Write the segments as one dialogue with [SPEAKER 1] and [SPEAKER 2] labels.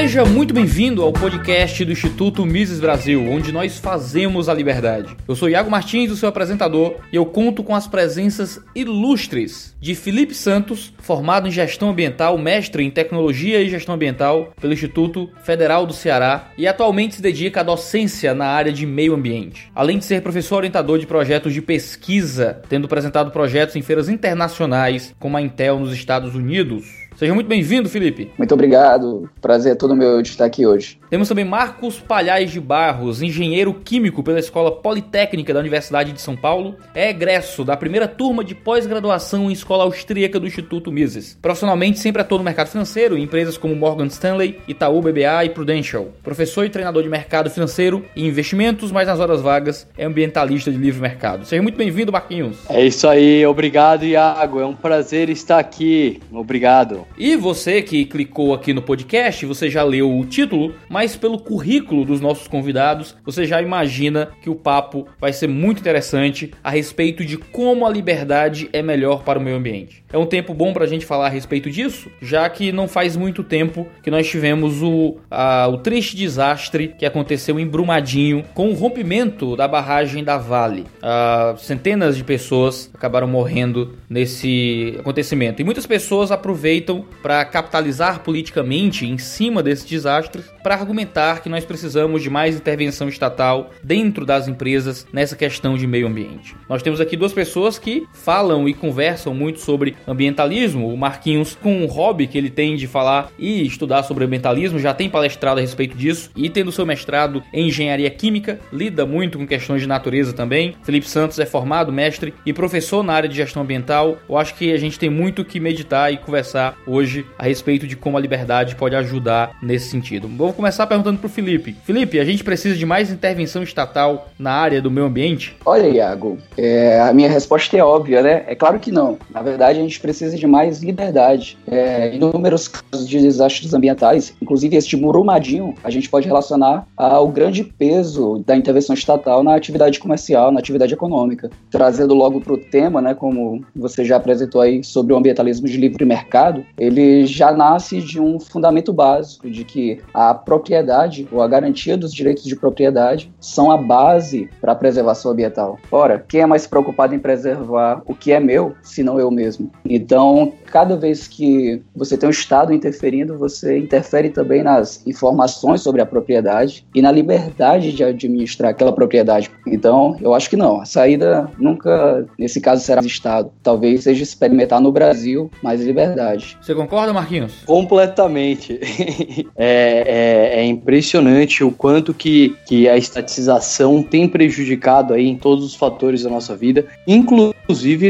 [SPEAKER 1] Seja muito bem-vindo ao podcast do Instituto Mises Brasil, onde nós fazemos a liberdade. Eu sou Iago Martins, o seu apresentador, e eu conto com as presenças ilustres de Felipe Santos, formado em gestão ambiental, mestre em tecnologia e gestão ambiental pelo Instituto Federal do Ceará e atualmente se dedica à docência na área de meio ambiente. Além de ser professor orientador de projetos de pesquisa, tendo apresentado projetos em feiras internacionais como a Intel nos Estados Unidos. Seja muito bem-vindo, Felipe.
[SPEAKER 2] Muito obrigado. Prazer é todo meu de estar aqui hoje.
[SPEAKER 1] Temos também Marcos Palhais de Barros, engenheiro químico pela Escola Politécnica da Universidade de São Paulo, é egresso da primeira turma de pós-graduação em escola austríaca do Instituto Mises. Profissionalmente sempre atua no mercado financeiro em empresas como Morgan Stanley, Itaú BBA e Prudential. Professor e treinador de mercado financeiro e investimentos, mas nas horas vagas é ambientalista de livre mercado. Seja muito bem-vindo, Marquinhos.
[SPEAKER 3] É isso aí, obrigado, Iago. É um prazer estar aqui. Obrigado.
[SPEAKER 1] E você que clicou aqui no podcast, você já leu o título, mas pelo currículo dos nossos convidados, você já imagina que o papo vai ser muito interessante a respeito de como a liberdade é melhor para o meio ambiente. É um tempo bom para a gente falar a respeito disso, já que não faz muito tempo que nós tivemos o, a, o triste desastre que aconteceu em Brumadinho com o rompimento da barragem da Vale. Ah, centenas de pessoas acabaram morrendo nesse acontecimento e muitas pessoas aproveitam para capitalizar politicamente em cima desse desastre para argumentar que nós precisamos de mais intervenção estatal dentro das empresas nessa questão de meio ambiente. Nós temos aqui duas pessoas que falam e conversam muito sobre ambientalismo. O Marquinhos, com o hobby que ele tem de falar e estudar sobre ambientalismo, já tem palestrado a respeito disso e tendo seu mestrado em engenharia química, lida muito com questões de natureza também. Felipe Santos é formado, mestre e professor na área de gestão ambiental. Eu acho que a gente tem muito que meditar e conversar hoje a respeito de como a liberdade pode ajudar nesse sentido. Vou começar perguntando para o Felipe. Felipe, a gente precisa de mais intervenção estatal na área do meio ambiente?
[SPEAKER 2] Olha, Iago, é, a minha resposta é óbvia, né? É claro que não. Na verdade, a gente precisa de mais liberdade. É, inúmeros casos de desastres ambientais, inclusive este Murumadinho, a gente pode relacionar ao grande peso da intervenção estatal na atividade comercial, na atividade econômica. Trazendo logo para o tema, né, como você já apresentou aí sobre o ambientalismo de livre mercado, ele já nasce de um fundamento básico de que a propriedade ou a garantia dos direitos de propriedade são a base para a preservação ambiental. Ora, quem é mais preocupado em preservar o que é meu, se não eu mesmo? Então, cada vez que você tem um Estado interferindo, você interfere também nas informações sobre a propriedade e na liberdade de administrar aquela propriedade. Então, eu acho que não. A saída nunca, nesse caso, será Estado. Talvez seja experimentar no Brasil mais liberdade.
[SPEAKER 1] Você concorda, Marquinhos?
[SPEAKER 3] Completamente. é, é, é, impressionante o quanto que, que a estatização tem prejudicado aí em todos os fatores da nossa vida, inclusive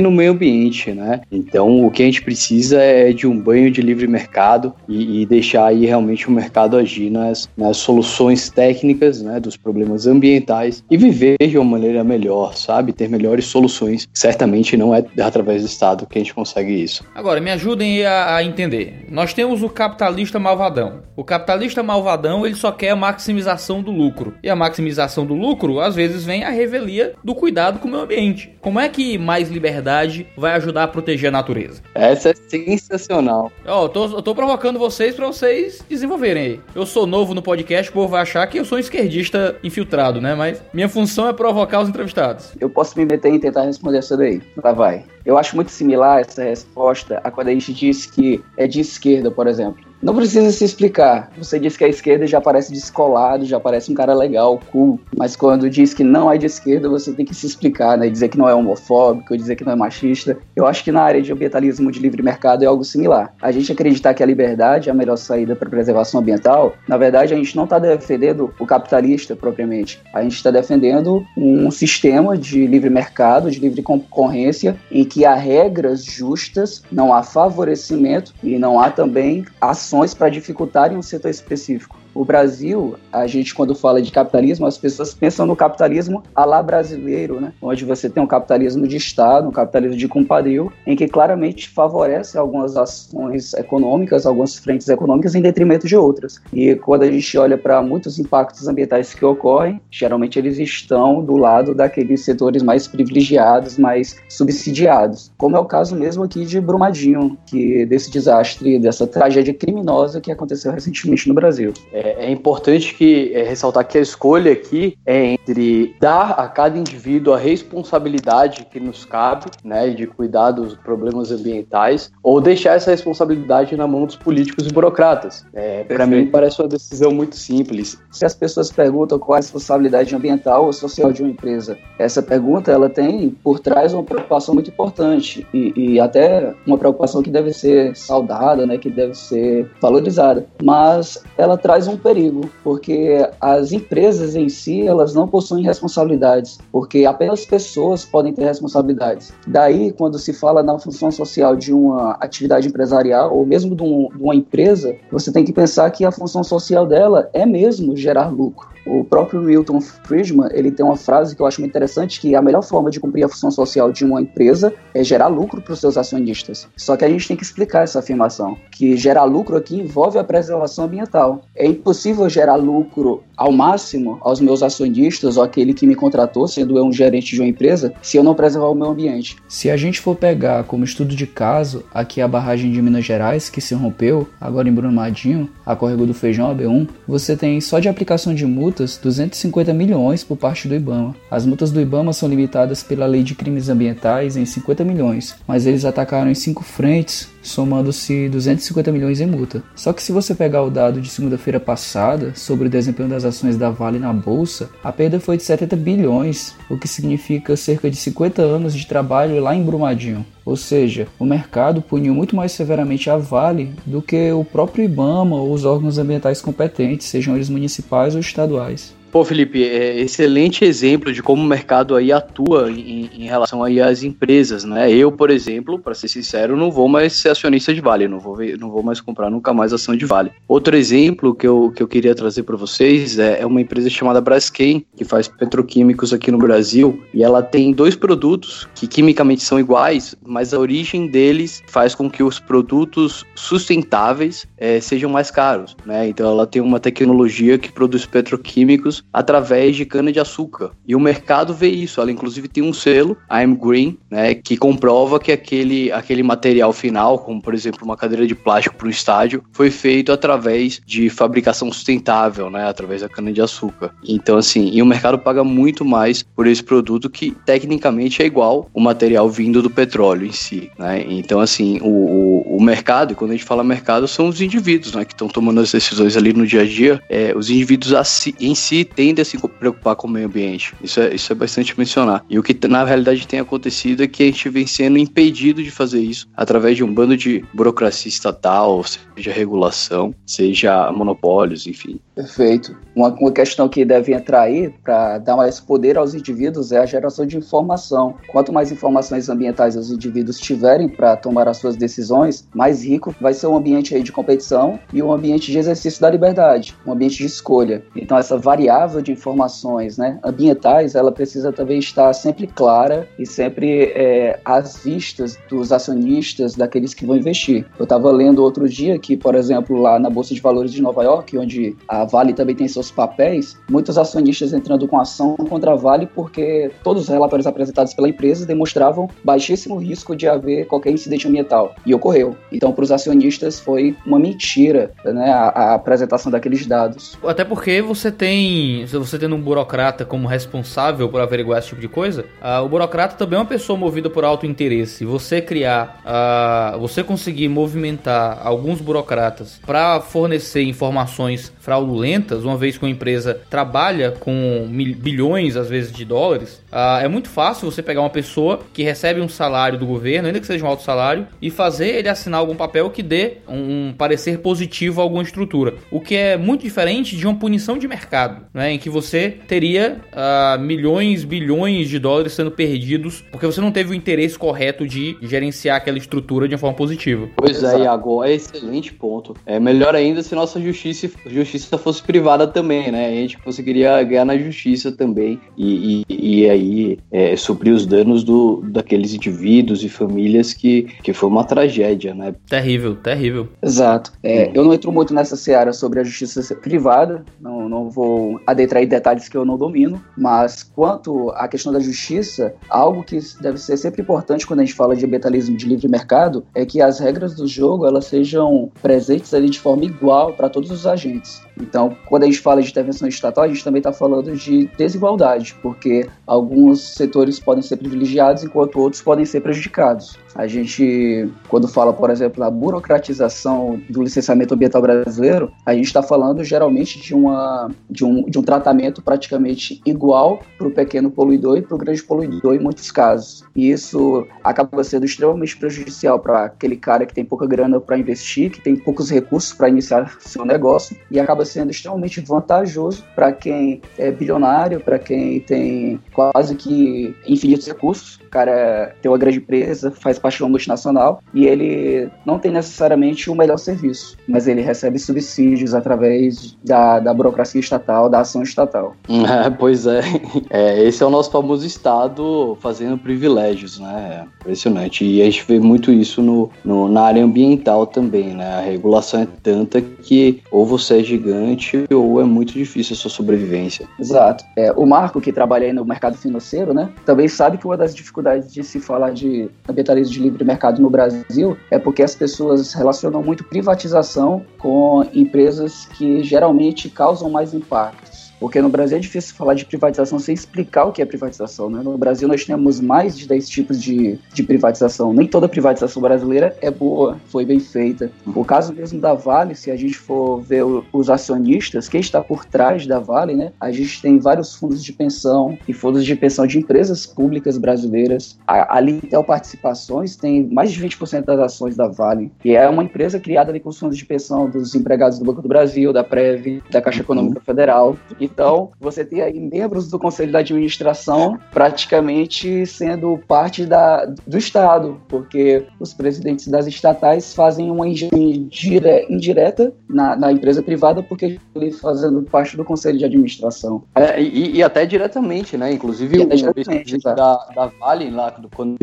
[SPEAKER 3] no meio ambiente, né? Então, o que a gente precisa é de um banho de livre mercado e, e deixar aí realmente o mercado agir nas, nas soluções técnicas, né, dos problemas ambientais e viver de uma maneira melhor, sabe? Ter melhores soluções. Certamente não é através do Estado que a gente consegue isso.
[SPEAKER 1] Agora, me ajudem a, a entender. Nós temos o capitalista malvadão. O capitalista malvadão, ele só quer a maximização do lucro. E a maximização do lucro, às vezes, vem a revelia do cuidado com o meio ambiente. Como é que mais liberdade vai ajudar a proteger a natureza?
[SPEAKER 3] Essa é sensacional.
[SPEAKER 1] Ó, eu, tô, eu tô provocando vocês para vocês desenvolverem aí. Eu sou novo no podcast, o povo vai achar que eu sou um esquerdista infiltrado, né? Mas minha função é provocar os entrevistados.
[SPEAKER 2] Eu posso me meter e tentar responder essa daí. Lá vai. Eu acho muito similar essa resposta a quando a gente diz que é de esquerda, por exemplo. Não precisa se explicar. Você diz que a esquerda já parece descolado, já parece um cara legal, cool. Mas quando diz que não é de esquerda, você tem que se explicar, né? Dizer que não é homofóbico, dizer que não é machista. Eu acho que na área de ambientalismo de livre mercado é algo similar. A gente acreditar que a liberdade é a melhor saída para preservação ambiental, na verdade, a gente não está defendendo o capitalista propriamente. A gente está defendendo um sistema de livre mercado, de livre concorrência, em que há regras justas, não há favorecimento e não há também ações para dificultarem um setor específico. O Brasil, a gente quando fala de capitalismo, as pessoas pensam no capitalismo a lá brasileiro, né? Onde você tem um capitalismo de Estado, um capitalismo de compadrio, em que claramente favorece algumas ações econômicas, algumas frentes econômicas em detrimento de outras. E quando a gente olha para muitos impactos ambientais que ocorrem, geralmente eles estão do lado daqueles setores mais privilegiados, mais subsidiados, como é o caso mesmo aqui de Brumadinho, que desse desastre, dessa tragédia criminosa que aconteceu recentemente no Brasil.
[SPEAKER 3] É, é importante que é, ressaltar que a escolha aqui é entre dar a cada indivíduo a responsabilidade que nos cabe, né, de cuidar dos problemas ambientais, ou deixar essa responsabilidade na mão dos políticos e burocratas. É, Para mim parece uma decisão muito simples.
[SPEAKER 2] Se as pessoas perguntam qual é a responsabilidade ambiental ou social de uma empresa, essa pergunta ela tem por trás uma preocupação muito importante e, e até uma preocupação que deve ser saudada, né, que deve ser valorizada. Mas ela traz um perigo, porque as empresas em si elas não possuem responsabilidades, porque apenas pessoas podem ter responsabilidades. Daí, quando se fala na função social de uma atividade empresarial ou mesmo de, um, de uma empresa, você tem que pensar que a função social dela é mesmo gerar lucro. O próprio Milton Friedman, ele tem uma frase que eu acho muito interessante, que a melhor forma de cumprir a função social de uma empresa é gerar lucro para os seus acionistas. Só que a gente tem que explicar essa afirmação, que gerar lucro aqui envolve a preservação ambiental. É impossível gerar lucro ao máximo aos meus acionistas ou aquele que me contratou, sendo eu um gerente de uma empresa, se eu não preservar o meio ambiente.
[SPEAKER 4] Se a gente for pegar como estudo de caso aqui a barragem de Minas Gerais, que se rompeu, agora em Brumadinho, a Córrego do Feijão, a B1, você tem só de aplicação de multa multas 250 milhões por parte do IBAMA. As multas do IBAMA são limitadas pela Lei de Crimes Ambientais em 50 milhões, mas eles atacaram em cinco frentes, somando-se 250 milhões em multa. Só que se você pegar o dado de segunda-feira passada sobre o desempenho das ações da Vale na bolsa, a perda foi de 70 bilhões, o que significa cerca de 50 anos de trabalho lá em Brumadinho. Ou seja, o mercado puniu muito mais severamente a Vale do que o próprio IBAMA ou os órgãos ambientais competentes, sejam eles municipais ou estaduais.
[SPEAKER 3] Pô, Felipe, é excelente exemplo de como o mercado aí atua em, em relação aí às empresas, né? Eu, por exemplo, para ser sincero, não vou mais ser acionista de Vale, não vou, ver, não vou mais comprar nunca mais ação de Vale. Outro exemplo que eu, que eu queria trazer para vocês é, é, uma empresa chamada Braskem, que faz petroquímicos aqui no Brasil, e ela tem dois produtos que quimicamente são iguais, mas a origem deles faz com que os produtos sustentáveis é, sejam mais caros, né? Então ela tem uma tecnologia que produz petroquímicos através de cana-de-açúcar. E o mercado vê isso. Ela, inclusive, tem um selo, I'm Green, né, que comprova que aquele, aquele material final, como por exemplo uma cadeira de plástico para um estádio, foi feito através de fabricação sustentável, né, através da cana-de-açúcar. Então, assim, e o mercado paga muito mais por esse produto que tecnicamente é igual o material vindo do petróleo em si. Né? Então, assim, o, o, o mercado, quando a gente fala mercado, são os indivíduos né, que estão tomando as decisões ali no dia a dia. É, os indivíduos em si tendem a se preocupar com o meio ambiente. Isso é, isso é bastante mencionar. E o que na realidade tem acontecido é que a gente vem sendo impedido de fazer isso através de um bando de burocracia estatal, seja regulação, seja monopólios, enfim.
[SPEAKER 2] Perfeito. Uma, uma questão que deve entrar aí para dar mais poder aos indivíduos é a geração de informação. Quanto mais informações ambientais os indivíduos tiverem para tomar as suas decisões, mais rico vai ser um ambiente aí de competição e um ambiente de exercício da liberdade, um ambiente de escolha. Então essa variável de informações né, ambientais, ela precisa também estar sempre clara e sempre é, às vistas dos acionistas, daqueles que vão investir. Eu estava lendo outro dia que, por exemplo, lá na Bolsa de Valores de Nova York, onde a Vale também tem seus papéis, muitos acionistas entrando com ação contra a Vale porque todos os relatórios apresentados pela empresa demonstravam baixíssimo risco de haver qualquer incidente ambiental. E ocorreu. Então, para os acionistas foi uma mentira né, a, a, apresentação daqueles dados.
[SPEAKER 1] Até porque você tem, você tendo um burocrata como responsável por averiguar esse tipo de coisa, uh, o burocrata também é uma pessoa movida por alto interesse. Você criar, uh, você conseguir movimentar alguns burocratas para fornecer informações fraudulentas fraudulentas, uma vez que uma empresa trabalha com bilhões, às vezes, de dólares, uh, é muito fácil você pegar uma pessoa que recebe um salário do governo, ainda que seja um alto salário, e fazer ele assinar algum papel que dê um parecer positivo a alguma estrutura. O que é muito diferente de uma punição de mercado. né, em que você teria uh, milhões, bilhões de dólares sendo perdidos porque você não teve o interesse correto de gerenciar aquela estrutura de uma forma positiva.
[SPEAKER 3] Pois é, Iago, é excelente ponto. É melhor ainda se nossa justiça, justiça fosse privada também, né? A gente conseguiria ganhar na justiça também e, e, e aí é, suprir os danos do, daqueles indivíduos e famílias que, que foi uma tragédia, né?
[SPEAKER 1] Terrível, terrível.
[SPEAKER 2] Exato. É, eu não entro muito nessa seara sobre a justiça privada, não, não vou adentrar em detalhes que eu não domino, mas quanto à questão da justiça, algo que deve ser sempre importante quando a gente fala de ambientalismo de livre mercado é que as regras do jogo elas sejam presentes ali de forma igual para todos os agentes. Então, quando a gente fala de intervenção estatal, a gente também está falando de desigualdade, porque alguns setores podem ser privilegiados enquanto outros podem ser prejudicados. A gente, quando fala, por exemplo, na burocratização do licenciamento ambiental brasileiro, a gente está falando geralmente de, uma, de, um, de um tratamento praticamente igual para o pequeno poluidor e para o grande poluidor em muitos casos. E isso acaba sendo extremamente prejudicial para aquele cara que tem pouca grana para investir, que tem poucos recursos para iniciar seu negócio, e acaba sendo extremamente vantajoso para quem é bilionário, para quem tem quase que infinitos recursos. O cara tem uma grande empresa, faz parte de uma multinacional e ele não tem necessariamente o melhor serviço, mas ele recebe subsídios através da, da burocracia estatal, da ação estatal.
[SPEAKER 3] É, pois é. é. Esse é o nosso famoso Estado fazendo privilégios, né? Impressionante. E a gente vê muito isso no, no, na área ambiental também, né? A regulação é tanta que ou você é gigante ou é muito difícil a sua sobrevivência.
[SPEAKER 2] Exato. É, o Marco, que trabalha aí no mercado financeiro, né? Também sabe que uma das dificuldades de se falar de ambientalismo de livre mercado no Brasil é porque as pessoas relacionam muito privatização com empresas que geralmente causam mais impacto. Porque no Brasil é difícil falar de privatização sem explicar o que é privatização. Né? No Brasil nós temos mais de 10 tipos de, de privatização. Nem toda privatização brasileira é boa, foi bem feita. O caso mesmo da Vale, se a gente for ver os acionistas, quem está por trás da Vale, né? a gente tem vários fundos de pensão e fundos de pensão de empresas públicas brasileiras. A, a Litel Participações tem mais de 20% das ações da Vale. E é uma empresa criada ali com os fundos de pensão dos empregados do Banco do Brasil, da Prev, da Caixa Econômica Federal. E então, você tem aí membros do conselho da administração praticamente sendo parte da, do Estado, porque os presidentes das estatais fazem uma indireta, indireta na, na, empresa privada, porque ele fazendo parte do conselho de administração.
[SPEAKER 3] É, e, e, até diretamente, né? Inclusive, o presidente da, da, Vale, lá quando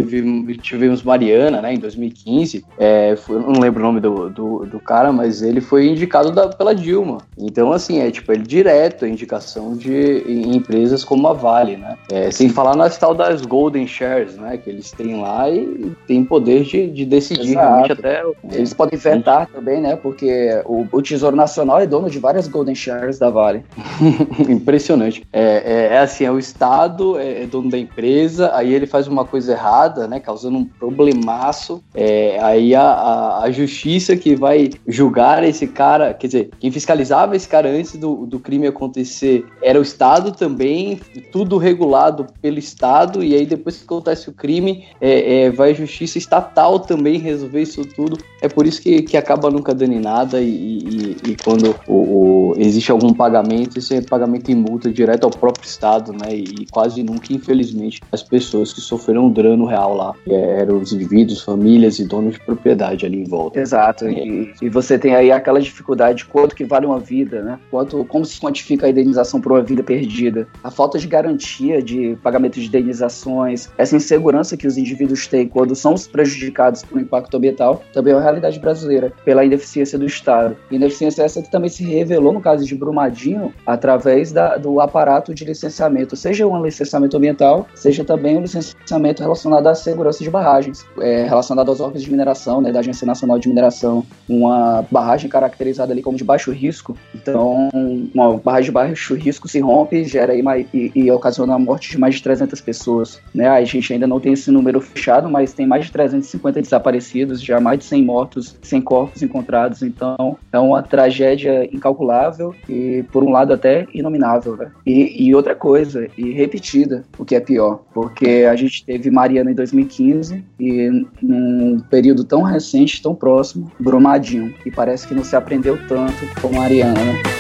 [SPEAKER 3] tivemos Mariana, né, em 2015, é, foi, não lembro o nome do, do, do cara, mas ele foi indicado da, pela Dilma. Então, assim, é tipo, ele direto, é indicação de empresas como a Vale, né? É, sem falar nas tal das Golden Shares, né? Que eles têm lá e têm poder de, de decidir realmente até.
[SPEAKER 2] Eles podem vetar também, né? Porque o, o, Tesouro Nacional é dono de várias Golden Shares da Vale.
[SPEAKER 3] Impressionante. É, é, é, assim, é o Estado é, é, dono da empresa, aí ele faz uma coisa errada, né? Causando um problemaço. É, aí a, a, a justiça que vai julgar esse cara, quer dizer, quem fiscalizava esse cara antes do, do crime acontecer era o Estado também, tudo regulado pelo Estado, e aí depois que acontece o crime, é, é, vai a justiça estatal também resolver isso tudo. É por isso que, que acaba nunca dando em nada, e, e, e quando o, o, existe algum pagamento, esse é pagamento em multa direto ao próprio Estado, né? E quase nunca, infelizmente, as pessoas que sofreram um dano real lá é, eram os indivíduos, famílias e donos de propriedade ali em volta.
[SPEAKER 2] Exato, e, e você tem aí aquela dificuldade, quanto que vale uma vida, né? Quanto, como se quantifica a indenização indenização por uma vida perdida, a falta de garantia de pagamento de indenizações, essa insegurança que os indivíduos têm quando são prejudicados por um impacto ambiental, também é uma realidade brasileira, pela ineficiência do Estado. Ineficiência essa que também se revelou no caso de Brumadinho, através da, do aparato de licenciamento, seja um licenciamento ambiental, seja também um licenciamento relacionado à segurança de barragens, é, relacionado aos órgãos de mineração, né, da Agência Nacional de Mineração, uma barragem caracterizada ali como de baixo risco, então uma barragem de baixo o risco se rompe gera aí e, e ocasiona a morte de mais de 300 pessoas. Né? A gente ainda não tem esse número fechado, mas tem mais de 350 desaparecidos, já mais de 100 mortos, 100 corpos encontrados. Então é uma tragédia incalculável e, por um lado, até inominável. Né? E, e outra coisa, e repetida, o que é pior, porque a gente teve Mariana em 2015 e num período tão recente, tão próximo, Brumadinho. E parece que não se aprendeu tanto com Mariana.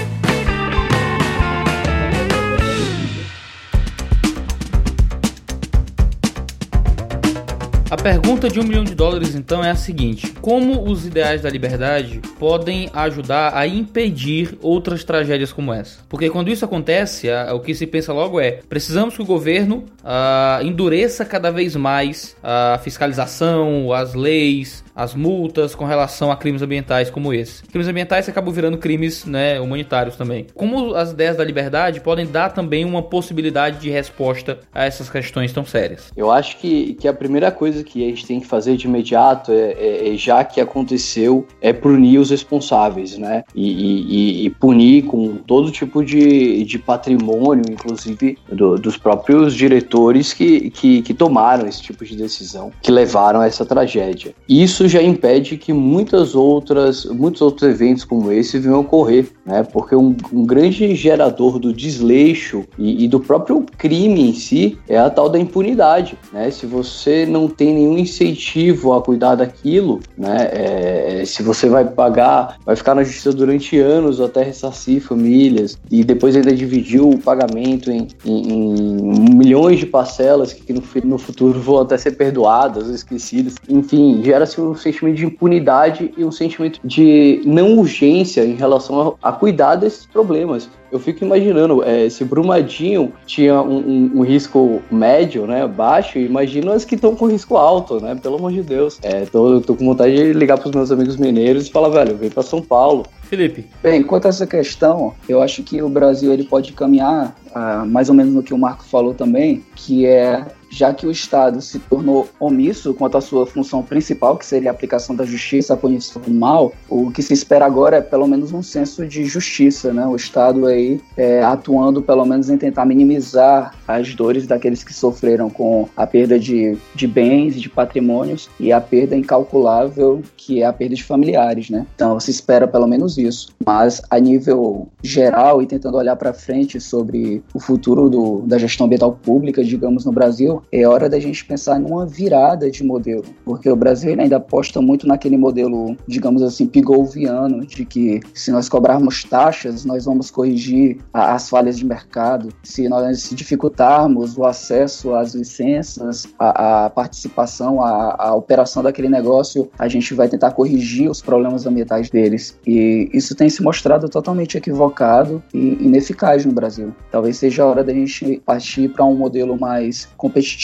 [SPEAKER 1] A pergunta de um milhão de dólares então é a seguinte: como os ideais da liberdade podem ajudar a impedir outras tragédias como essa? Porque quando isso acontece, o que se pensa logo é: precisamos que o governo uh, endureça cada vez mais a fiscalização, as leis, as multas com relação a crimes ambientais como esse. Crimes ambientais acabam virando crimes né, humanitários também. Como as ideias da liberdade podem dar também uma possibilidade de resposta a essas questões tão sérias?
[SPEAKER 3] Eu acho que, que a primeira coisa que a gente tem que fazer de imediato é, é, é já que aconteceu, é punir os responsáveis, né? E, e, e punir com todo tipo de, de patrimônio, inclusive do, dos próprios diretores que, que, que tomaram esse tipo de decisão, que levaram a essa tragédia. Isso isso já impede que muitas outras, muitos outros eventos como esse venham ocorrer, né? Porque um, um grande gerador do desleixo e, e, do próprio crime em si é a tal da impunidade, né? Se você não tem nenhum incentivo a cuidar daquilo, né? É, se você vai pagar, vai ficar na justiça durante anos até ressarcir famílias e depois ainda dividir o pagamento em, em, em milhões de parcelas que no, no futuro vão até ser perdoadas, esquecidas. Enfim, gera-se um sentimento de impunidade e um sentimento de não urgência em relação a, a cuidar desses problemas. Eu fico imaginando, é, se Brumadinho tinha um, um, um, risco médio, né, baixo, imagina as que estão com risco alto, né, pelo amor de Deus. É, tô, tô com vontade de ligar para os meus amigos mineiros e falar, velho, vem para São Paulo.
[SPEAKER 1] Felipe.
[SPEAKER 2] Bem, quanto a essa questão, eu acho que o Brasil ele pode caminhar ah, mais ou menos no que o Marco falou também, que é já que o Estado se tornou omisso quanto à sua função principal, que seria a aplicação da justiça, a punição do mal, o que se espera agora é pelo menos um senso de justiça, né? O Estado aí é, atuando pelo menos em tentar minimizar as dores daqueles que sofreram com a perda de, de bens, de patrimônios e a perda incalculável que é a perda de familiares, né? Então se espera pelo menos isso. Mas a nível geral e tentando olhar para frente sobre o futuro do, da gestão ambiental pública, digamos, no Brasil, é hora da gente pensar numa virada de modelo, porque o Brasil ainda aposta muito naquele modelo, digamos assim, pigolviano, de que se nós cobrarmos taxas, nós vamos corrigir a, as falhas de mercado, se nós dificultarmos o acesso às licenças, a, a participação, a, a operação daquele negócio, a gente vai tentar corrigir os problemas ambientais deles. E isso tem se mostrado totalmente equivocado e ineficaz no Brasil. Talvez seja a hora da gente partir para um modelo mais competitivo,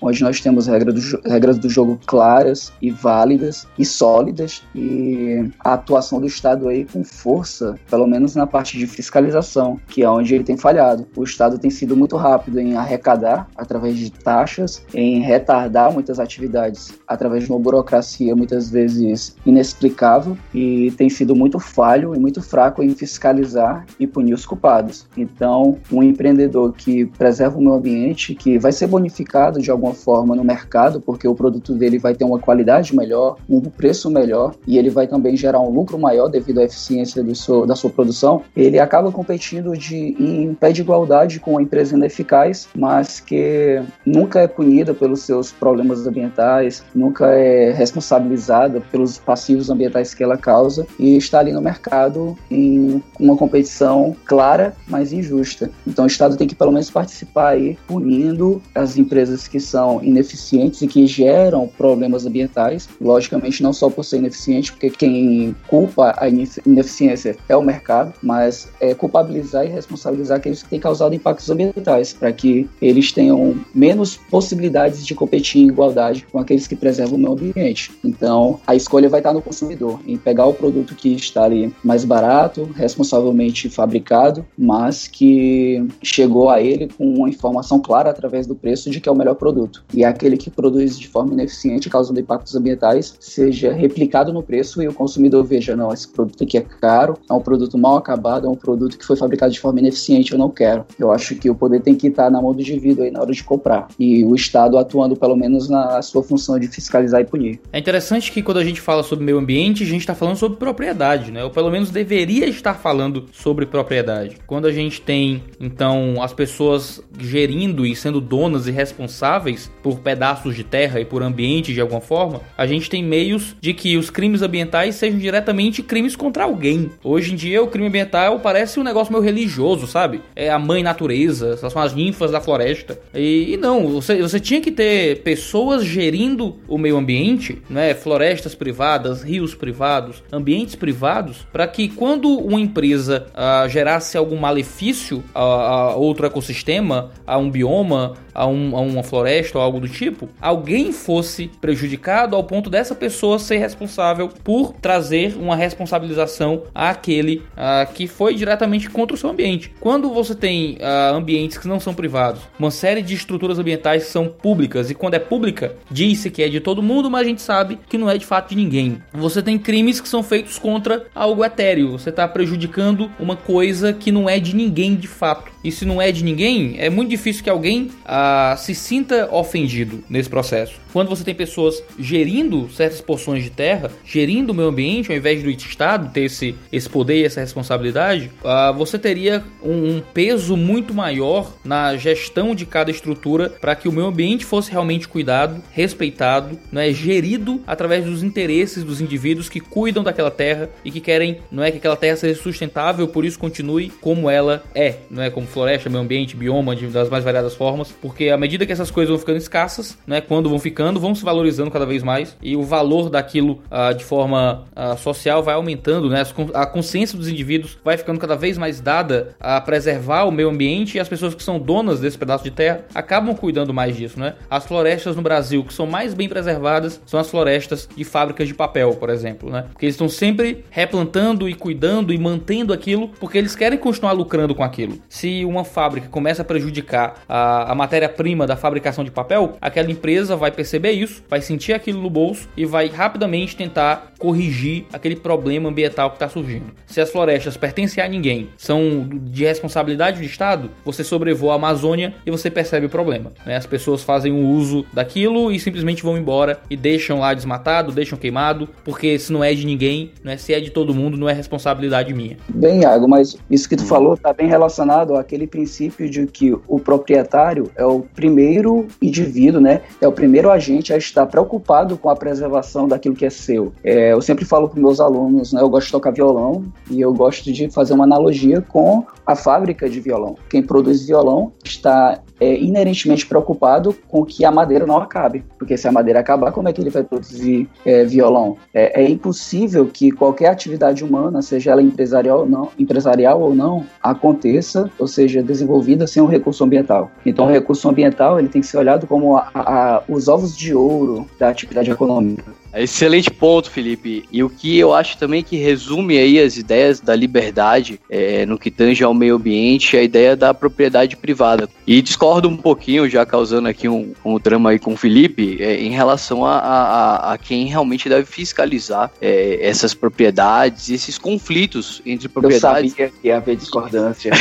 [SPEAKER 2] onde nós temos regra do, regras do jogo claras e válidas e sólidas e a atuação do Estado aí com força, pelo menos na parte de fiscalização, que é onde ele tem falhado. O Estado tem sido muito rápido em arrecadar através de taxas, em retardar muitas atividades através de uma burocracia muitas vezes inexplicável e tem sido muito falho e muito fraco em fiscalizar e punir os culpados. Então, um empreendedor que preserva o meio ambiente, que vai ser bonificado de alguma forma no mercado, porque o produto dele vai ter uma qualidade melhor, um preço melhor e ele vai também gerar um lucro maior devido à eficiência seu, da sua produção, ele acaba competindo de, em pé de igualdade com a empresa ineficaz, mas que nunca é punida pelos seus problemas ambientais, nunca é responsabilizada pelos passivos ambientais que ela causa e está ali no mercado em uma competição clara, mas injusta. Então o Estado tem que pelo menos participar aí punindo as empresas que são ineficientes e que geram problemas ambientais, logicamente não só por ser ineficiente, porque quem culpa a ineficiência é o mercado, mas é culpabilizar e responsabilizar aqueles que têm causado impactos ambientais, para que eles tenham menos possibilidades de competir em igualdade com aqueles que preservam o meio ambiente. Então, a escolha vai estar no consumidor, em pegar o produto que está ali mais barato, responsavelmente fabricado, mas que chegou a ele com uma informação clara através do preço de que é o melhor produto. E aquele que produz de forma ineficiente, causando impactos ambientais, seja replicado no preço e o consumidor veja, não, esse produto aqui é caro, é um produto mal acabado, é um produto que foi fabricado de forma ineficiente, eu não quero. Eu acho que o poder tem que estar na mão do indivíduo aí na hora de comprar. E o Estado atuando pelo menos na sua função de fiscalizar e punir.
[SPEAKER 1] É interessante que quando a gente fala sobre meio ambiente, a gente está falando sobre propriedade, né? Ou pelo menos deveria estar falando sobre propriedade. Quando a gente tem, então, as pessoas gerindo e sendo donas e responsáveis por pedaços de terra e por ambiente de alguma forma, a gente tem meios de que os crimes ambientais sejam diretamente crimes contra alguém. Hoje em dia, o crime ambiental parece um negócio meio religioso, sabe? É a mãe natureza, são as ninfas da floresta. E, e não, você, você tinha que ter pessoas gerindo o meio ambiente, né? Florestas privadas, rios privados, ambientes privados, para que quando uma empresa uh, gerasse algum malefício a, a outro ecossistema, a um bioma, a, um, a uma floresta ou algo do tipo, alguém fosse prejudicado ao ponto dessa pessoa ser responsável por trazer uma responsabilização àquele uh, que foi diretamente contra o seu ambiente. Quando você tem uh, ambientes que não são privados, uma série de estruturas ambientais são públicas, e quando é pública, diz-se que é de todo mundo, mas a gente sabe que não é de fato de ninguém. Você tem crimes que são feitos contra algo etéreo, você está prejudicando uma coisa que não é de ninguém de fato. E se não é de ninguém, é muito difícil que alguém uh, se sinta ofendido nesse processo. Quando você tem pessoas gerindo certas porções de terra, gerindo o meio ambiente, ao invés do Estado ter esse, esse poder e essa responsabilidade, uh, você teria um, um, peso muito maior na gestão de cada estrutura para que o meio ambiente fosse realmente cuidado, respeitado, né, gerido através dos interesses dos indivíduos que cuidam daquela terra e que querem, não é que aquela terra seja sustentável, por isso continue como ela é, não é como floresta, meio ambiente, bioma, de, das mais variadas formas, porque à medida que essas coisas vão ficando escassas, né, quando vão ficando vão se valorizando cada vez mais e o valor daquilo uh, de forma uh, social vai aumentando, né? A consciência dos indivíduos vai ficando cada vez mais dada a preservar o meio ambiente e as pessoas que são donas desse pedaço de terra acabam cuidando mais disso, né? As florestas no Brasil que são mais bem preservadas são as florestas de fábricas de papel, por exemplo, né? Porque eles estão sempre replantando e cuidando e mantendo aquilo porque eles querem continuar lucrando com aquilo. Se uma fábrica começa a prejudicar a, a matéria-prima da fabricação de papel, aquela empresa vai perceber isso, vai sentir aquilo no bolso e vai rapidamente tentar corrigir aquele problema ambiental que está surgindo. Se as florestas pertencem a ninguém, são de responsabilidade do Estado, você sobrevoa a Amazônia e você percebe o problema. Né? As pessoas fazem o uso daquilo e simplesmente vão embora e deixam lá desmatado, deixam queimado, porque se não é de ninguém, né? se é de todo mundo, não é responsabilidade minha.
[SPEAKER 2] Bem, Iago, mas isso que tu falou está bem relacionado àquele princípio de que o proprietário é o primeiro indivíduo, né? É o primeiro agente a estar preocupado com a preservação daquilo que é seu. É, eu sempre falo para meus alunos, né, eu gosto de tocar violão e eu gosto de fazer uma analogia com a fábrica de violão. Quem produz violão está é, inerentemente preocupado com que a madeira não acabe, porque se a madeira acabar, como é que ele vai produzir é, violão? É, é, impossível que qualquer atividade humana, seja ela empresarial ou não, empresarial ou não, aconteça, ou seja, desenvolvida sem um recurso ambiental. Então, o recurso ambiental ele tem que ser olhado como a, a, os ovos de ouro da atividade econômica.
[SPEAKER 3] Excelente ponto, Felipe. E o que eu acho também que resume aí as ideias da liberdade é, no que tange ao meio ambiente é a ideia da propriedade privada. E discordo um pouquinho, já causando aqui um, um drama aí com o Felipe, é, em relação a, a, a, quem realmente deve fiscalizar é, essas propriedades e esses conflitos entre propriedades.
[SPEAKER 2] Eu sabia que ia haver discordância.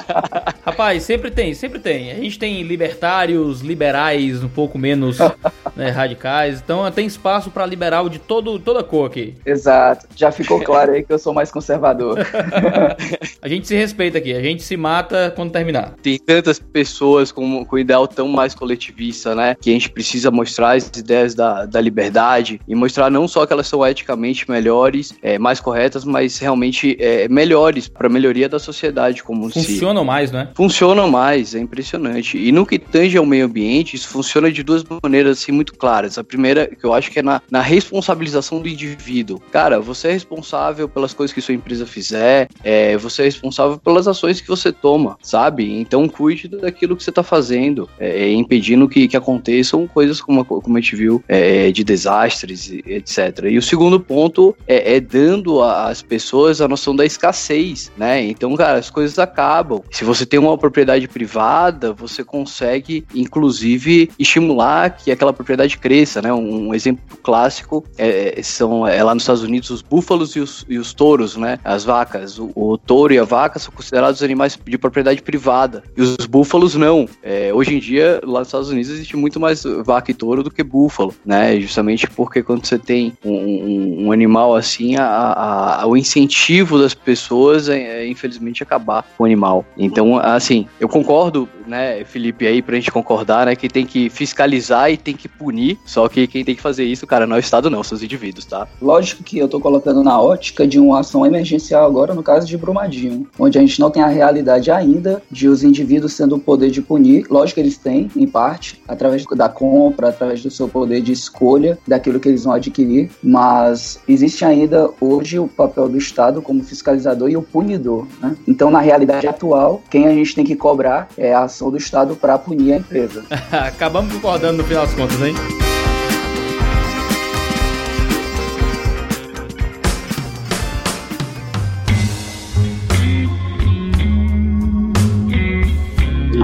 [SPEAKER 1] Rapaz, sempre tem, sempre tem. A gente tem libertários, liberais, um pouco menos né, radicais, então tem espaço para liberal de todo, toda cor aqui.
[SPEAKER 2] Exato. Já ficou claro aí que eu sou mais conservador.
[SPEAKER 1] a gente se respeita aqui, a gente se mata quando terminar.
[SPEAKER 3] Tem tantas pessoas com, com ideal tão mais coletivista, né? Que a gente precisa mostrar as ideias da, da liberdade e mostrar não só que elas são eticamente melhores, é, mais corretas, mas realmente é, melhores para a melhoria da sociedade como
[SPEAKER 1] Funcionam
[SPEAKER 3] si.
[SPEAKER 1] mais, né?
[SPEAKER 3] Funcionam mais, é impressionante. E no que tange ao meio ambiente, isso funciona de duas maneiras assim muito claras. A primeira, que eu acho que é na, na responsabilização do indivíduo. Cara, você é responsável pelas coisas que sua empresa fizer, é, você é responsável pelas ações que você toma, sabe? Então cuide daquilo que você está fazendo, é, é, impedindo que, que aconteçam coisas como, como a gente viu é, de desastres, etc. E o segundo ponto é, é dando às pessoas a noção da escassez, né? Então, cara, as coisas acabam. Se você tem uma propriedade privada, você consegue, inclusive, estimular que aquela propriedade cresça, né? Um exemplo claro clássico é, são é, lá nos Estados Unidos os búfalos e os, e os touros, né? As vacas. O, o, touro e a vaca são considerados animais de propriedade privada. E os búfalos não. É, hoje em dia, lá nos Estados Unidos, existe muito mais vaca e touro do que búfalo, né? Justamente porque quando você tem um, um, um animal assim, a, a, o incentivo das pessoas é, é, infelizmente, acabar com o animal. Então, assim, eu concordo, né, Felipe, aí, pra gente concordar, né, que tem que fiscalizar e tem que punir, só que quem tem que fazer isso, cara, não é o Estado não, são os indivíduos, tá?
[SPEAKER 2] Lógico que eu tô colocando na ótica de uma ação emergencial agora, no caso de Brumadinho, onde a gente não tem a realidade ainda de os indivíduos tendo o poder de punir, lógico que eles têm, em parte, através da compra, através do seu poder de escolha, daquilo que eles vão adquirir, mas existe ainda hoje o papel do Estado como fiscalizador e o punidor, né? Então, na realidade atual, quem a gente tem que cobrar é a ação do Estado para punir a empresa.
[SPEAKER 1] Acabamos concordando no final das contas, hein?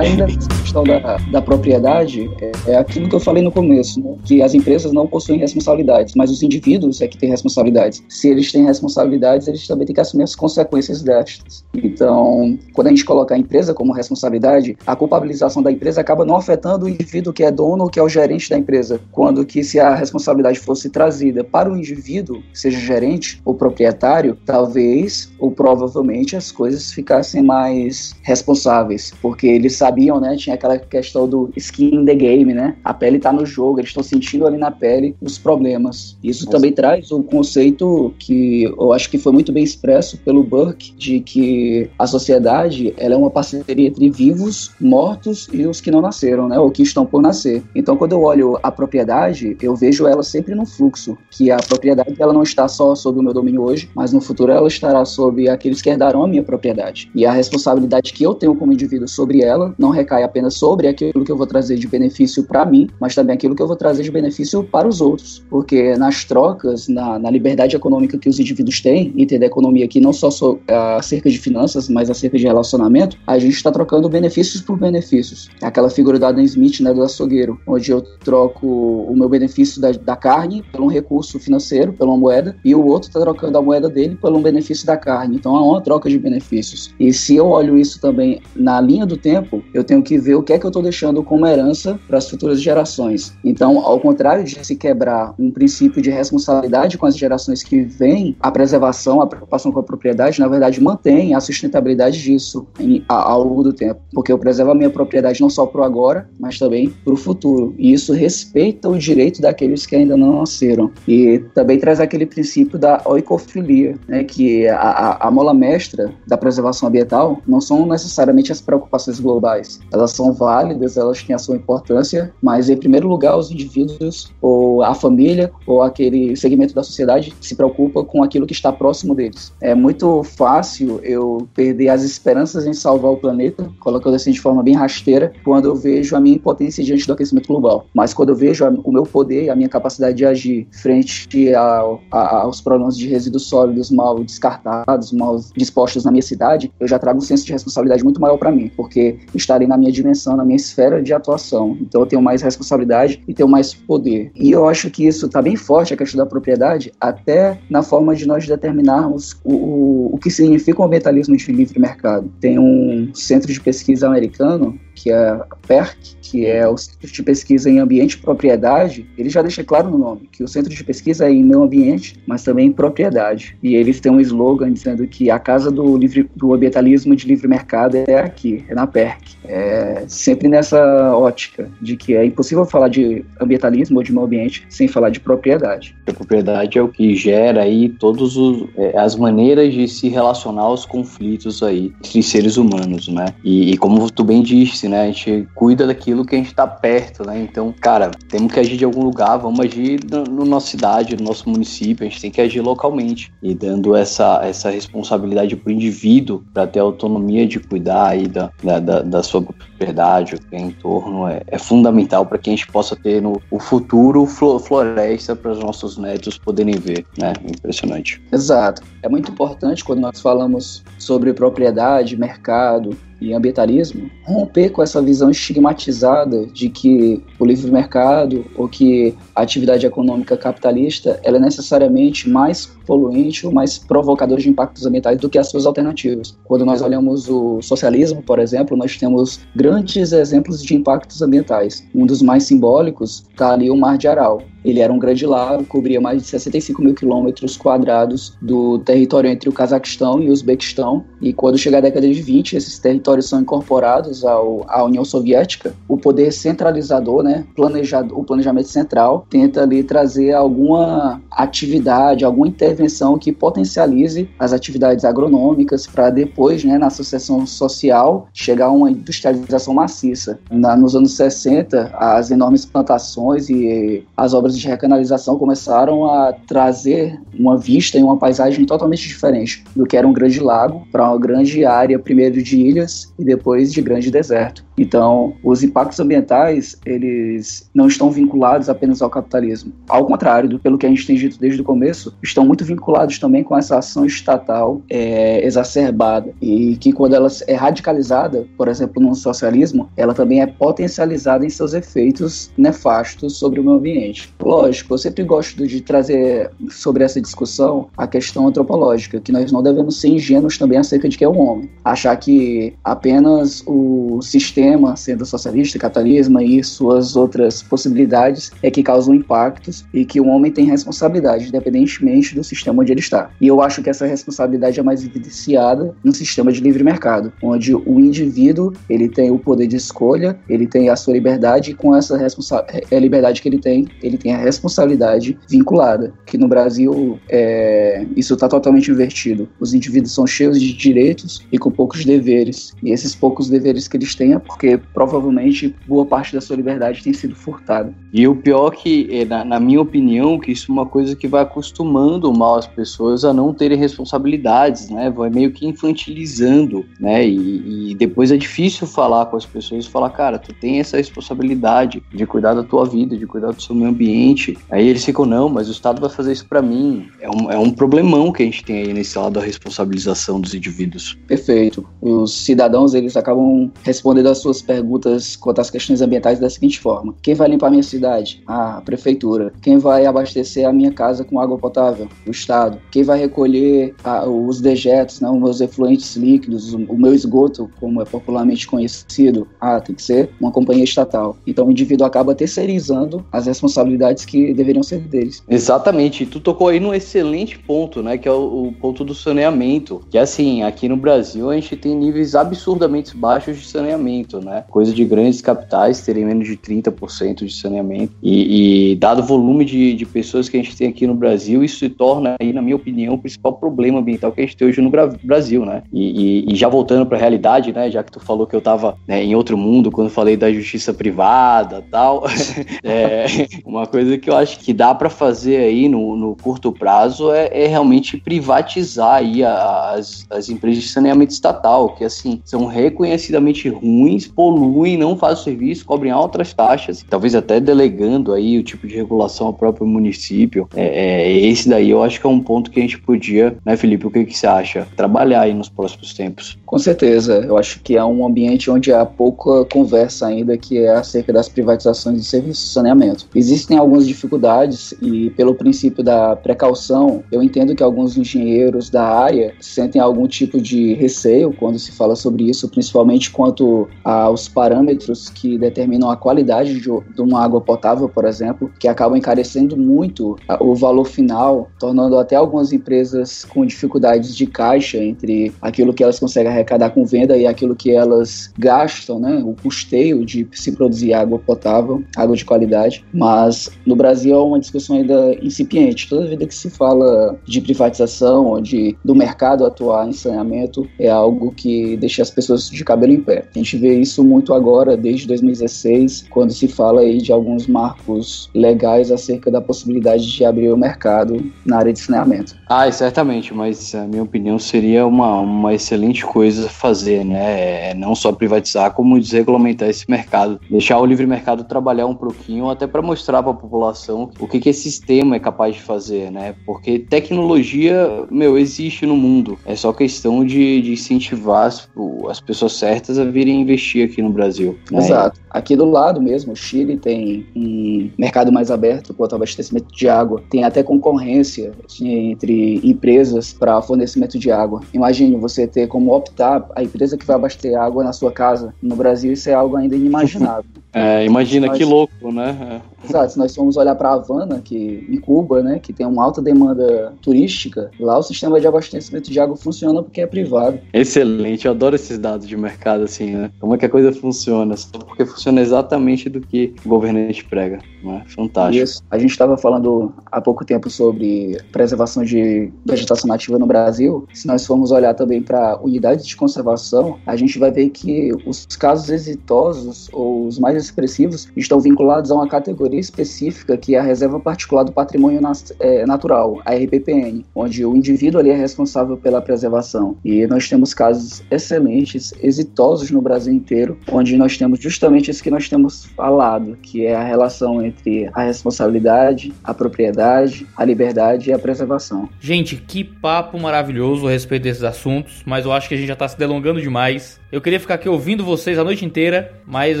[SPEAKER 2] Ainda questão da, da propriedade é, é, aquilo que eu falei no começo, né? que as empresas não possuem responsabilidades, mas os indivíduos é que têm responsabilidades. Se eles têm responsabilidades, eles também têm que assumir as consequências destas. Então, quando a gente coloca a empresa como responsabilidade, a culpabilização da empresa acaba não afetando o indivíduo que é dono ou que é o gerente da empresa, quando que se a responsabilidade fosse trazida para o indivíduo, seja gerente ou proprietário, talvez ou provavelmente as coisas ficassem mais responsáveis, porque eles sabiam, né, tinha aquela questão do skin in the game, né? A pele tá no jogo, eles estão sentindo ali na pele os problemas. Isso Nossa. também traz o conceito que eu acho que foi muito bem expresso pelo Burke, de que a sociedade ela é uma parceria entre vivos, mortos e os que não nasceram, né? Ou que estão por nascer. Então, quando eu olho a propriedade, eu vejo ela sempre no fluxo, que a propriedade ela não está só sob o meu domínio hoje, mas no futuro ela estará sob aqueles que herdarão a minha propriedade. E a responsabilidade que eu tenho como indivíduo sobre ela não recai apenas sobre aquilo que eu vou trazer de benefício para mim, mas também aquilo que eu vou trazer de benefício para os outros. Porque nas trocas, na, na liberdade econômica que os indivíduos têm, e ter a economia aqui não só so, acerca de finanças, mas acerca de relacionamento, a gente está trocando benefícios por benefícios. Aquela figura do Adam Smith, né, do açougueiro, onde eu troco o meu benefício da, da carne por um recurso financeiro, pela moeda, e o outro está trocando a moeda dele por um benefício da carne. Então há uma troca de benefícios. E se eu olho isso também na linha do tempo, eu tenho que ver o que é que eu estou deixando como herança para as futuras gerações. Então, ao contrário de se quebrar um princípio de responsabilidade com as gerações que vêm, a preservação, a preocupação com a propriedade, na verdade, mantém a sustentabilidade disso em, a, ao longo do tempo. Porque eu preservo a minha propriedade não só para o agora, mas também para o futuro. E isso respeita o direito daqueles que ainda não nasceram. E também traz aquele princípio da oicofilia, né, que a, a, a mola mestra da preservação ambiental não são necessariamente as preocupações globais. Elas são válidas, elas têm a sua importância, mas em primeiro lugar os indivíduos ou a família ou aquele segmento da sociedade se preocupa com aquilo que está próximo deles. É muito fácil eu perder as esperanças em salvar o planeta, colocando assim de forma bem rasteira, quando eu vejo a minha impotência diante do aquecimento global. Mas quando eu vejo o meu poder, a minha capacidade de agir frente ao, a, aos problemas de resíduos sólidos mal descartados, mal dispostos na minha cidade, eu já trago um senso de responsabilidade muito maior para mim, porque estarei na minha dimensão na minha esfera de atuação. Então eu tenho mais responsabilidade e tenho mais poder. E eu acho que isso está bem forte, a questão da propriedade, até na forma de nós determinarmos o, o, o que significa o ambientalismo de livre mercado. Tem um centro de pesquisa americano que é a PERC, que é o Centro de Pesquisa em Ambiente e Propriedade, ele já deixa claro no nome que o Centro de Pesquisa é em meio ambiente, mas também em propriedade. E eles têm um slogan dizendo que a casa do, livre, do ambientalismo de livre mercado é aqui, é na PERC. É sempre nessa ótica de que é impossível falar de ambientalismo ou de meio ambiente sem falar de propriedade.
[SPEAKER 3] A propriedade é o que gera aí todas é, as maneiras de se relacionar aos conflitos aí entre seres humanos, né? E, e como tu bem disse, né? A gente cuida daquilo que a gente tá perto, né? Então, cara, temos que agir de algum lugar, vamos agir na no nossa cidade, no nosso município, a gente tem que agir localmente e dando essa, essa responsabilidade pro indivíduo para ter autonomia de cuidar aí da, da, da, da sua propriedade, o que é em torno, é, é fundamental para que a gente possa ter no o futuro floresta para os nossos netos poderem ver, né? Impressionante.
[SPEAKER 2] Exato. É muito importante quando nós falamos sobre propriedade, mercado, e ambientalismo, romper com essa visão estigmatizada de que o livre mercado ou que a atividade econômica capitalista ela é necessariamente mais poluente ou mais provocador de impactos ambientais do que as suas alternativas. Quando nós olhamos o socialismo, por exemplo, nós temos grandes exemplos de impactos ambientais. Um dos mais simbólicos está ali o Mar de Aral. Ele era um grande lago, cobria mais de 65 mil quilômetros quadrados do território entre o Cazaquistão e o Uzbequistão. E quando chega a década de 20, esses territórios são incorporados ao, à União Soviética. O poder centralizador, né, planejado, o planejamento central, tenta ali trazer alguma atividade, alguma intervenção que potencialize as atividades agronômicas para depois, né, na sucessão social, chegar a uma industrialização maciça. Na, nos anos 60, as enormes plantações e as obras de recanalização começaram a trazer uma vista e uma paisagem totalmente diferente do que era um grande lago para uma grande área, primeiro de ilhas e depois de grande deserto. Então, os impactos ambientais, eles não estão vinculados apenas ao capitalismo. Ao contrário do pelo que a gente tem dito desde o começo, estão muito vinculados também com essa ação estatal é, exacerbada e que quando ela é radicalizada, por exemplo, no socialismo, ela também é potencializada em seus efeitos nefastos sobre o meio ambiente. Lógico, eu sempre gosto de trazer sobre essa discussão a questão antropológica, que nós não devemos ser ingênuos também acerca de que é o homem. Achar que apenas o sistema, sendo socialista, capitalismo e suas outras possibilidades, é que causam impactos e que o homem tem responsabilidade, independentemente do sistema onde ele está. E eu acho que essa responsabilidade é mais evidenciada no sistema de livre mercado, onde o indivíduo ele tem o poder de escolha, ele tem a sua liberdade e com essa responsa é, liberdade que ele tem, ele tem a responsabilidade vinculada. Que no Brasil é, isso está totalmente invertido. Os indivíduos são cheios de direitos e com poucos deveres. E esses poucos deveres que eles têm é porque provavelmente boa parte da sua liberdade tem sido furtada.
[SPEAKER 3] E o pior que, é, na, na minha opinião, que isso é uma coisa que vai acostumando mal as pessoas a não terem responsabilidades, né? Vai meio que infantilizando, né? E, e depois é difícil falar com as pessoas e falar, cara, tu tem essa responsabilidade de cuidar da tua vida, de cuidar do seu meio ambiente. Aí eles ficam, não, mas o Estado vai fazer isso para mim. É um, é um problemão que a gente tem aí nesse lado da responsabilização dos indivíduos.
[SPEAKER 2] Perfeito. Os cidadãos, eles acabam respondendo às suas perguntas quanto às questões ambientais da seguinte forma. Quem vai limpar minha cidade? A prefeitura. Quem vai abastecer a minha casa com água potável? O Estado. Quem vai recolher ah, os dejetos, né, os meus efluentes líquidos, o meu esgoto, como é popularmente conhecido? Ah, tem que ser uma companhia estatal. Então o indivíduo acaba terceirizando as responsabilidades que deveriam ser deles.
[SPEAKER 3] Exatamente. Tu tocou aí num excelente ponto, né, que é o, o ponto do saneamento. Que assim, aqui no Brasil a gente tem níveis absurdamente baixos de saneamento, né? Coisa de grandes capitais terem menos de 30% de saneamento. E, e, dado o volume de, de pessoas que a gente tem aqui no Brasil, isso se torna aí, na minha opinião, o principal problema ambiental que a gente tem hoje no Brasil, né? E, e, e já voltando para a realidade, né? Já que tu falou que eu estava né, em outro mundo quando falei da justiça privada tal, é, uma coisa que eu acho que dá para fazer aí no, no curto prazo é, é realmente privatizar aí as, as empresas de saneamento estatal, que assim são reconhecidamente ruins, poluem, não fazem o serviço, cobrem altas taxas, talvez até delegando aí o tipo de regulação ao próprio município. É, é, esse daí eu acho que é um ponto que a gente podia, né, Felipe? O que, que você acha? Trabalhar aí nos próximos tempos.
[SPEAKER 2] Com certeza, eu acho que é um ambiente onde há pouca conversa ainda, que é acerca das privatizações de serviços de saneamento. Existem algumas dificuldades e, pelo princípio da precaução, eu entendo que alguns engenheiros da área sentem algum tipo de receio quando se fala sobre isso, principalmente quanto aos parâmetros que determinam a qualidade de, uma água potável, por exemplo, que acabam encarecendo muito o valor final, tornando até algumas empresas com dificuldades de caixa entre aquilo que elas conseguem arrecadar com venda e aquilo que elas gastam, né, o custeio de se produzir água potável, água de qualidade. Mas no Brasil é uma discussão ainda incipiente. Toda vida que se fala de privatização ou de, do mercado atuar em saneamento é algo que deixa as pessoas de cabelo em pé. A gente vê isso muito agora, desde 2016, quando se fala aí de alguns marcos legais acerca da possibilidade de abrir o mercado na área de saneamento.
[SPEAKER 3] Ah, certamente, mas a minha opinião seria uma, uma excelente coisa fazer, né? É não só privatizar, como desregulamentar esse mercado, deixar o livre mercado trabalhar um pouquinho, até para mostrar para a população o que, que esse sistema é capaz de fazer, né? Porque tecnologia meu, existe no mundo. É só questão de, de incentivar as, as pessoas certas a virem investir aqui no Brasil.
[SPEAKER 2] Né? Exato. Aqui do lado mesmo, o Chile tem um mercado mais aberto quanto ao abastecimento de água. Tem até concorrência entre empresas para fornecimento de água. Imagine você ter como optar a empresa que vai abastecer água na sua casa. No Brasil, isso é algo ainda inimaginável.
[SPEAKER 3] É, imagina nós, que louco, né?
[SPEAKER 2] É. Exato, se nós formos olhar para Havana, que em Cuba, né, que tem uma alta demanda turística, lá o sistema de abastecimento de água funciona porque é privado.
[SPEAKER 3] Excelente, eu adoro esses dados de mercado assim, né? Como é que a coisa funciona? Só porque funciona exatamente do que o governante prega, né? Fantástico. Isso.
[SPEAKER 2] A gente estava falando há pouco tempo sobre preservação de vegetação nativa no Brasil. Se nós formos olhar também para unidades de conservação, a gente vai ver que os casos exitosos ou os mais expressivos estão vinculados a uma categoria específica que é a Reserva Particular do Patrimônio é, Natural, a RPPN, onde o indivíduo ali é responsável pela preservação. E nós temos casos excelentes, exitosos no Brasil inteiro, onde nós temos justamente isso que nós temos falado, que é a relação entre a responsabilidade, a propriedade, a liberdade e a preservação.
[SPEAKER 1] Gente, que papo maravilhoso a respeito desses assuntos, mas eu acho que a gente já está se delongando demais. Eu queria ficar aqui ouvindo vocês a noite inteira, mas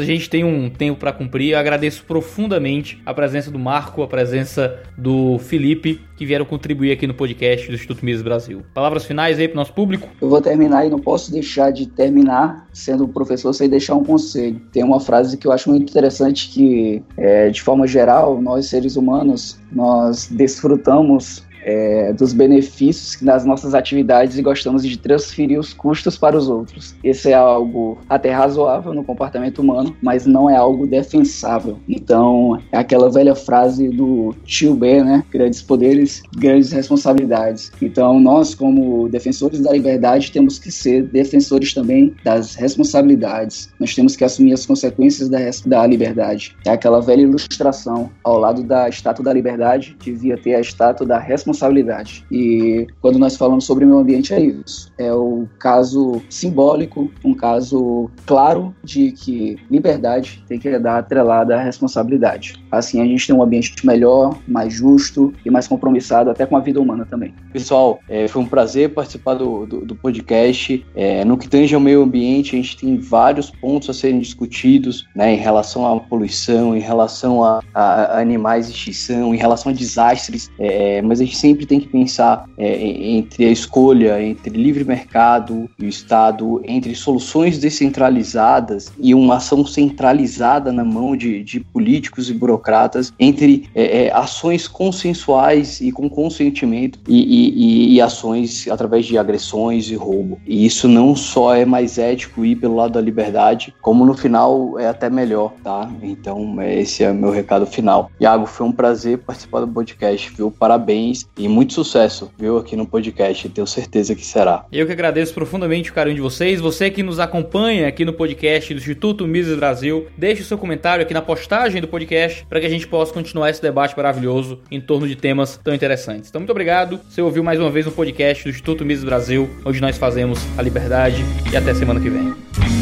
[SPEAKER 1] a gente tem um tempo para cumprir. Eu agradeço profundamente a presença do Marco, a presença do Felipe, que vieram contribuir aqui no podcast do Instituto Mises Brasil. Palavras finais aí para o nosso público?
[SPEAKER 2] Eu vou terminar e não posso deixar de terminar sendo professor sem deixar um conselho. Tem uma frase que eu acho muito interessante que, é, de forma geral, nós seres humanos, nós desfrutamos é, dos benefícios das nossas atividades e gostamos de transferir os custos para os outros. Esse é algo até razoável no comportamento humano, mas não é algo defensável. Então, é aquela velha frase do tio B, né? Grandes poderes, grandes responsabilidades. Então, nós, como defensores da liberdade, temos que ser defensores também das responsabilidades. Nós temos que assumir as consequências da, da liberdade. É aquela velha ilustração. Ao lado da estátua da liberdade, devia ter a estátua da responsabilidade responsabilidade. E quando nós falamos sobre meio ambiente, é isso. É o caso simbólico, um caso claro de que liberdade tem que dar atrelada à responsabilidade. Assim a gente tem um ambiente melhor, mais justo e mais compromissado até com a vida humana também.
[SPEAKER 3] Pessoal, é, foi um prazer participar do, do, do podcast. É, no que tange ao meio ambiente, a gente tem vários pontos a serem discutidos né, em relação à poluição, em relação a, a, a animais de extinção, em relação a desastres, é, mas a gente sempre tem que pensar é, entre a escolha entre livre mercado e o Estado, entre soluções descentralizadas e uma ação centralizada na mão de, de políticos e burocratas, entre é, é, ações consensuais e com consentimento e, e, e, ações através de agressões e roubo. E isso não só é mais ético ir pelo lado da liberdade, como no final é até melhor, tá? Então, esse é o meu recado final. Iago, foi um prazer participar do podcast, viu? Parabéns e muito sucesso, viu, aqui no podcast. Tenho certeza que será.
[SPEAKER 1] Eu que agradeço profundamente o carinho de vocês. Você que nos acompanha aqui no podcast do Instituto Mises Brasil, deixe o seu comentário aqui na postagem do podcast para que a gente possa continuar esse debate maravilhoso em torno de temas tão interessantes. Então, muito obrigado. Você ouviu mais uma vez o podcast do Instituto Mises Brasil, onde nós fazemos a liberdade. E até semana que vem.